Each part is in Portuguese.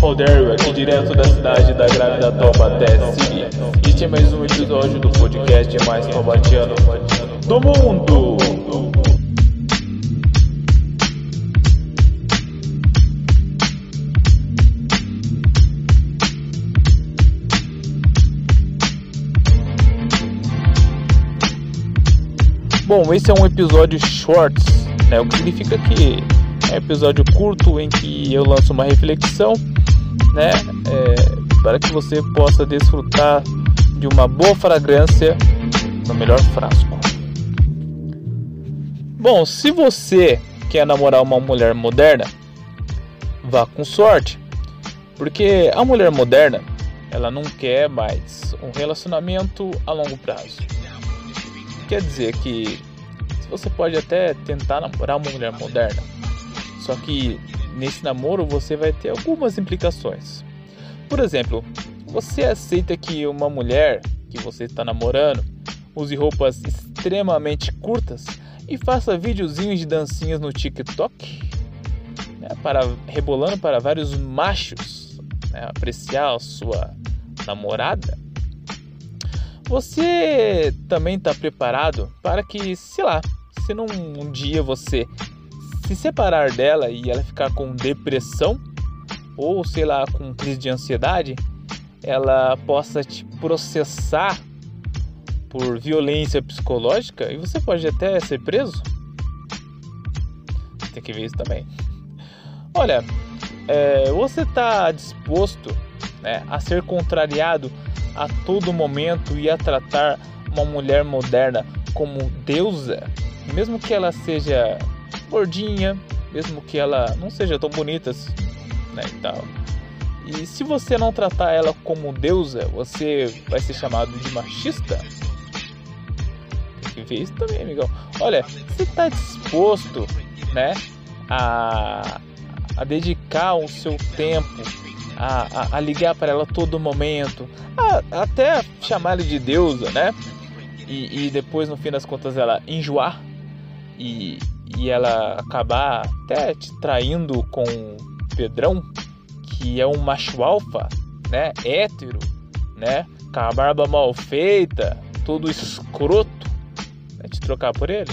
Roderio aqui direto da cidade da grávida Taubaté, Síria. Este é mais um episódio do podcast mais taubatiano do mundo. Bom, esse é um episódio shorts, né? O que significa que episódio curto em que eu lanço uma reflexão, né? É, para que você possa desfrutar de uma boa fragrância no melhor frasco. Bom, se você quer namorar uma mulher moderna, vá com sorte, porque a mulher moderna ela não quer mais um relacionamento a longo prazo quer dizer que você pode até tentar namorar uma mulher moderna, só que nesse namoro você vai ter algumas implicações. Por exemplo, você aceita que uma mulher que você está namorando use roupas extremamente curtas e faça videozinhos de dancinhas no TikTok, né, para rebolando para vários machos né, apreciar a sua namorada? Você também está preparado para que, sei lá, se num um dia você se separar dela e ela ficar com depressão ou sei lá com crise de ansiedade, ela possa te processar por violência psicológica e você pode até ser preso? Tem que ver isso também. Olha, é, você está disposto né, a ser contrariado a todo momento e a tratar uma mulher moderna como deusa, mesmo que ela seja gordinha, mesmo que ela não seja tão bonita, né, e tal. E se você não tratar ela como deusa, você vai ser chamado de machista? Tem que ver isso também, amigão. Olha, você está disposto, né, a, a dedicar o seu tempo a, a, a ligar para ela todo momento, a, até chamar ela de deusa, né? E, e, depois, no fim das contas, ela enjoar e, e ela acabar até te traindo com Pedrão, que é um macho alfa, né? Hétero, né? Com a barba mal feita, todo escroto, né? te trocar por ele.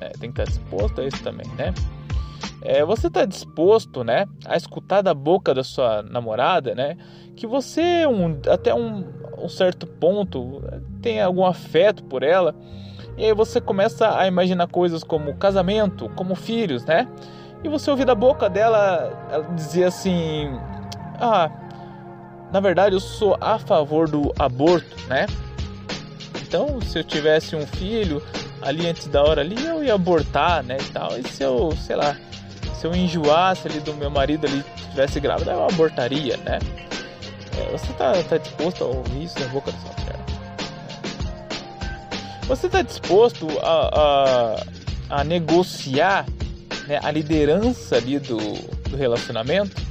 É, tem que estar disposto a isso também, né? é, você está disposto, né, a escutar da boca da sua namorada, né, que você um, até um, um certo ponto tem algum afeto por ela, e aí você começa a imaginar coisas como casamento, como filhos, né? E você ouvir da boca dela ela dizer assim: "Ah, na verdade eu sou a favor do aborto, né? Então, se eu tivesse um filho ali antes da hora ali, eu ia abortar, né, e tal. E se eu, sei lá, se eu enjoasse ali do meu marido ali tivesse grávida, eu abortaria, né? É, você tá, tá disposto a ouvir isso na boca da sua mulher? Você tá disposto a, a, a negociar né, a liderança ali do, do relacionamento?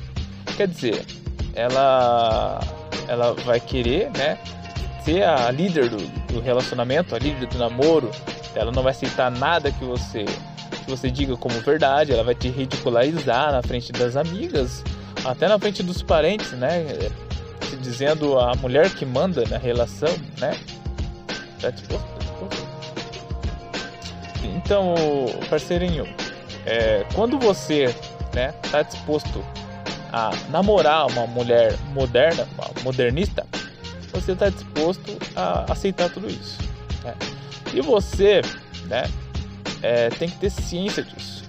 Quer dizer, ela, ela vai querer, né? Ser a líder do, do relacionamento, a líder do namoro, ela não vai aceitar nada que você que você diga como verdade, ela vai te ridicularizar na frente das amigas, até na frente dos parentes, né? Dizendo a mulher que manda na relação, né? Tá disposto? Tá disposto? Então, parceirinho, é, quando você né, tá disposto a namorar uma mulher moderna, uma modernista, você está disposto a aceitar tudo isso. Né? E você, né, é, tem que ter ciência disso.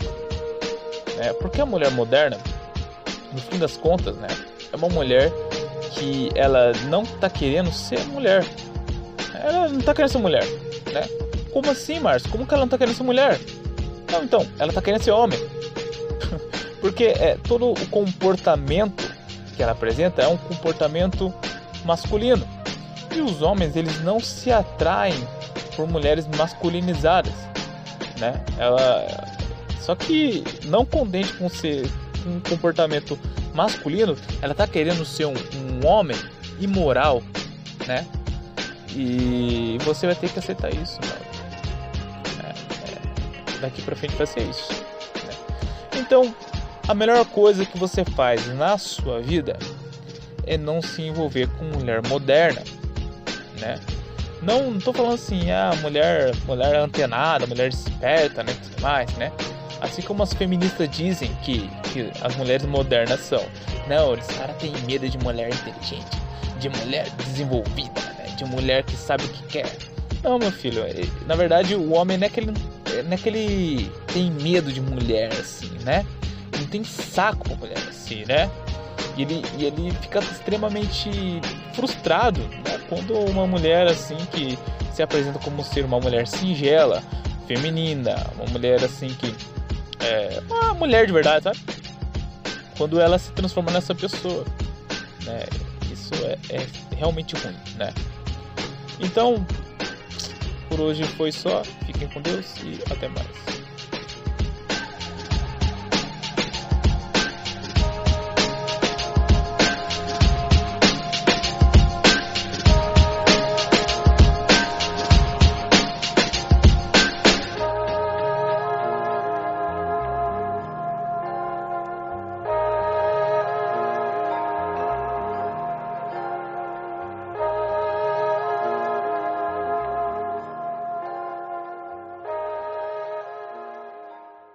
É, porque a mulher moderna, no fim das contas, né, é uma mulher que ela não está querendo ser mulher. Ela não está querendo ser mulher, né? Como assim, Márcio? Como que ela não está querendo ser mulher? Não, então, ela está querendo ser homem. Porque é, todo o comportamento que ela apresenta é um comportamento masculino. E os homens, eles não se atraem por mulheres masculinizadas né? Ela só que não contente com ser um comportamento masculino, ela tá querendo ser um, um homem imoral, né? E você vai ter que aceitar isso, mano. Daqui pra frente vai ser isso. Né? Então, a melhor coisa que você faz na sua vida é não se envolver com mulher moderna, né? Não, tô falando assim, ah, mulher, mulher antenada, mulher esperta, né, tudo mais, né? Assim como as feministas dizem que, que as mulheres modernas são. Não, os caras têm medo de mulher inteligente, de mulher desenvolvida, né? de mulher que sabe o que quer. Não, meu filho, é, na verdade o homem não é que ele, não é que ele tem medo de mulher assim, né? Não tem saco pra mulher assim, né? E ele, e ele fica extremamente frustrado né? quando uma mulher assim que se apresenta como ser uma mulher singela, feminina, uma mulher assim que é uma mulher de verdade, sabe? Quando ela se transforma nessa pessoa, né? Isso é, é realmente ruim, né? Então, por hoje foi só. Fiquem com Deus e até mais.